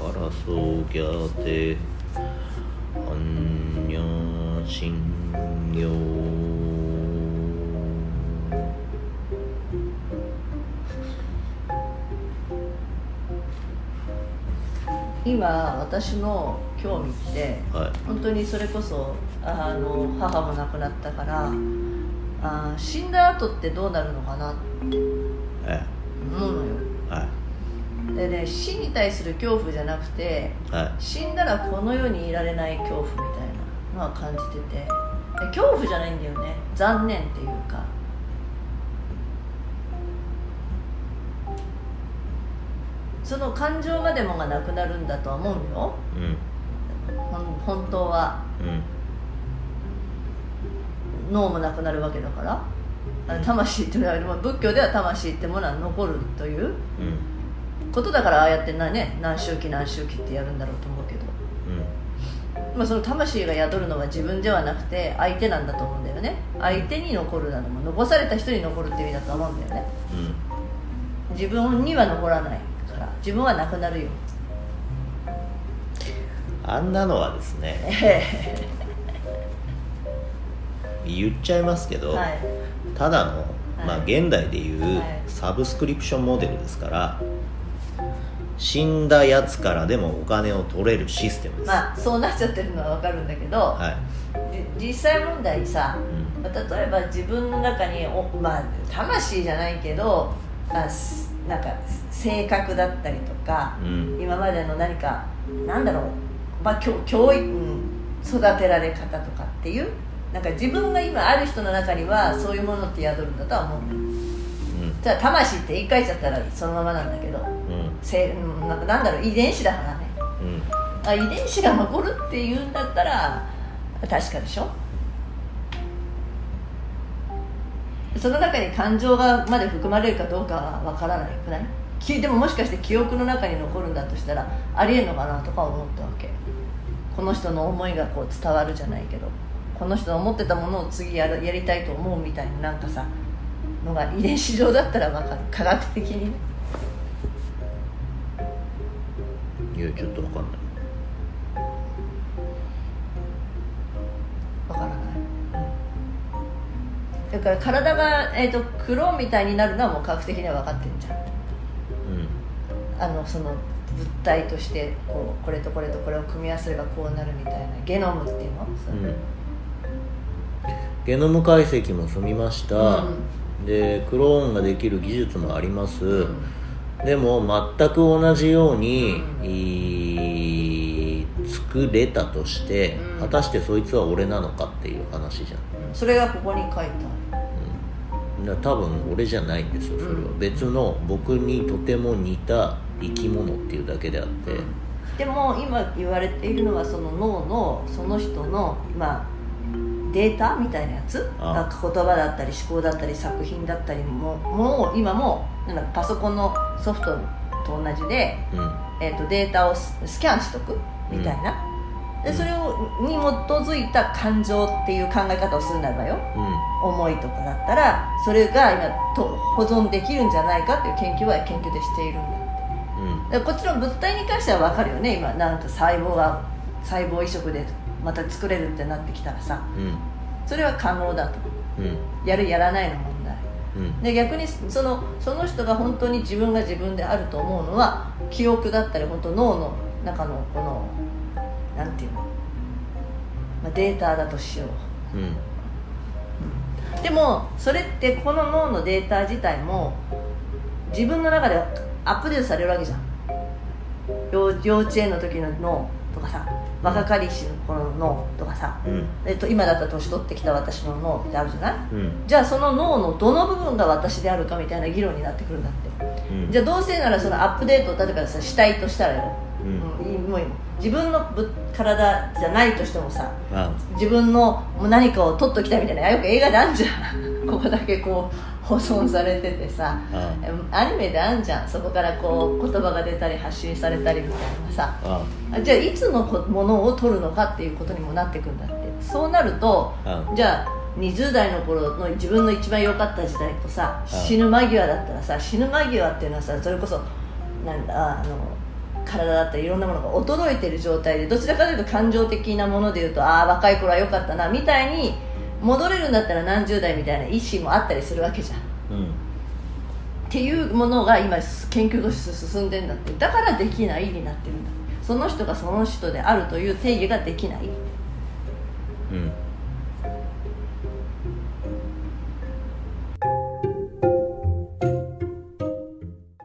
争ギャテアンニャシンヨ今私の興味ってはい。本当にそれこそあの母も亡くなったからあ死んだ後ってどうなるのかなってえ。思うのよ。はいでね死に対する恐怖じゃなくてはい。死んだらこの世にいられない恐怖みたいなのは感じてて。で恐怖じゃないんだよね。残念っていうか。その感情までもがなくなるんだとは思うのよ。うん。本当は。うん。脳もなくなるわけだから。魂っていうのはまあ仏教では魂ってものは残るといううんことだからああやってな、ね、何周期何周期ってやるんだろうと思うけど、うん。まあ、その魂が宿るのは自分ではなくて相手なんだと思うんだよね。相手に残るなのも残された人に残るって意味だと思うんだよね。うん。自分には残らないから自分はなくなるよ。あんなのはですねえ 言っちゃいますけど、えはい。ただの、まあ、はい。現代でいうはい。サブスクリプションモデルですから死んだやつからでもお金を取れるシステムです、まあそうなっちゃってるのは分かるんだけど、はい、じ実際問題さうん。まあ例えば自分の中にお、まあ、魂じゃないけど、まあ、すなんか性格だったりとかうん。今までの何かなんだろう、まあ、教教育うん育てられ方とかっていうなんか自分が今ある人の中にはそういうものって宿るんだとは思う。んだようん。ただ魂って言い換えちゃったらそのままなんだけどうんせうんなんかなんだろう遺伝子だからね。うん。あ遺伝子が残るっていうんだったら確かでしょ？その中に感情がまで含まれるかどうかは分からないくない？きでももしかして記憶の中に残るんだとしたらありえんのかなとか思ったわけ。この人の思いがこう伝わるじゃないけどこの人の思ってたものを次やるやりたいと思うみたいななんかさのが遺伝子上だったら分かる。科学的にねいやちょっとわかんない。わからない。だから体が、えー、と黒みたいになるのはもう科学的には分かってんじゃん。あのその物体としてこうこれとこれとこれを組み合わせればこうなるみたいな。ゲノムっていうの、うん、うん、ゲノム解析も済みました、うん。でクローンができる技術もあります、うんでも全く同じように、うん。作れたとして、うん。果たしてそいつは俺なのかっていう話じゃん、それがここに書いてあるうん、多分俺じゃないんですよそれは、うん別の僕にとても似た生き物っていうだけであって、でも今言われているのはその脳のその人のまあデータみたいなやつ？あ。言葉だったり思考だったり作品だったりももう今もなんだパソコンのソフトと同じで、うん。えー、とデータをススキャンしとくみたいな、でそれをに基づいた感情っていう考え方をするならばよ。思いとかだったらそれが今と保存できるんじゃないかっていう研究は研究でしているんだって。うん。こっちの物体に関しては分かるよね今。なんか細胞が細胞移植でまた作れるってなってきたらさうん。それは可能だと。うん。やるやらないの問題。うん。で逆にそのその人が本当に自分が自分であると思うのは記憶だったり本当脳の中のこのなんていうの、まあ、データだとしよう。うん。でもそれってこの脳のデータ自体も自分の中でアップデートされるわけじゃん。幼幼稚園の時の脳とかさ若かりしの頃の脳とかさ、うん。えっと、今だったら年取ってきた私の脳ってあるじゃない？うん。じゃあその脳のどの部分が私であるかみたいな議論になってくるんだって。うん。じゃあどうせならそのアップデートを例えばさ死体としたらよ、うん。もういい。自分のぶ体じゃないとしてもさあ自分のもう何かを取っときたいみたいなよく映画であんじゃん。ここだけこう保存されててさあアニメであんじゃん。そこからこう言葉が出たり発信されたりみたいなさ。ああじゃあいつのこものを取るのかっていうことにもなってくんだって。そうなるとあじゃあ20代の頃の自分の一番良かった時代とさあ死ぬ間際だったらさ死ぬ間際っていうのはさそれこそなんだあの体だったりいろんなものが衰えてる状態でどちらかというと感情的なものでいうとああ若い頃は良かったなみたいに戻れるんだったら何十代みたいな意思もあったりするわけじゃん。うんっていうものが今研究として進んでんだって。だからできないになってるんだその人がその人であるという定義ができない。うん。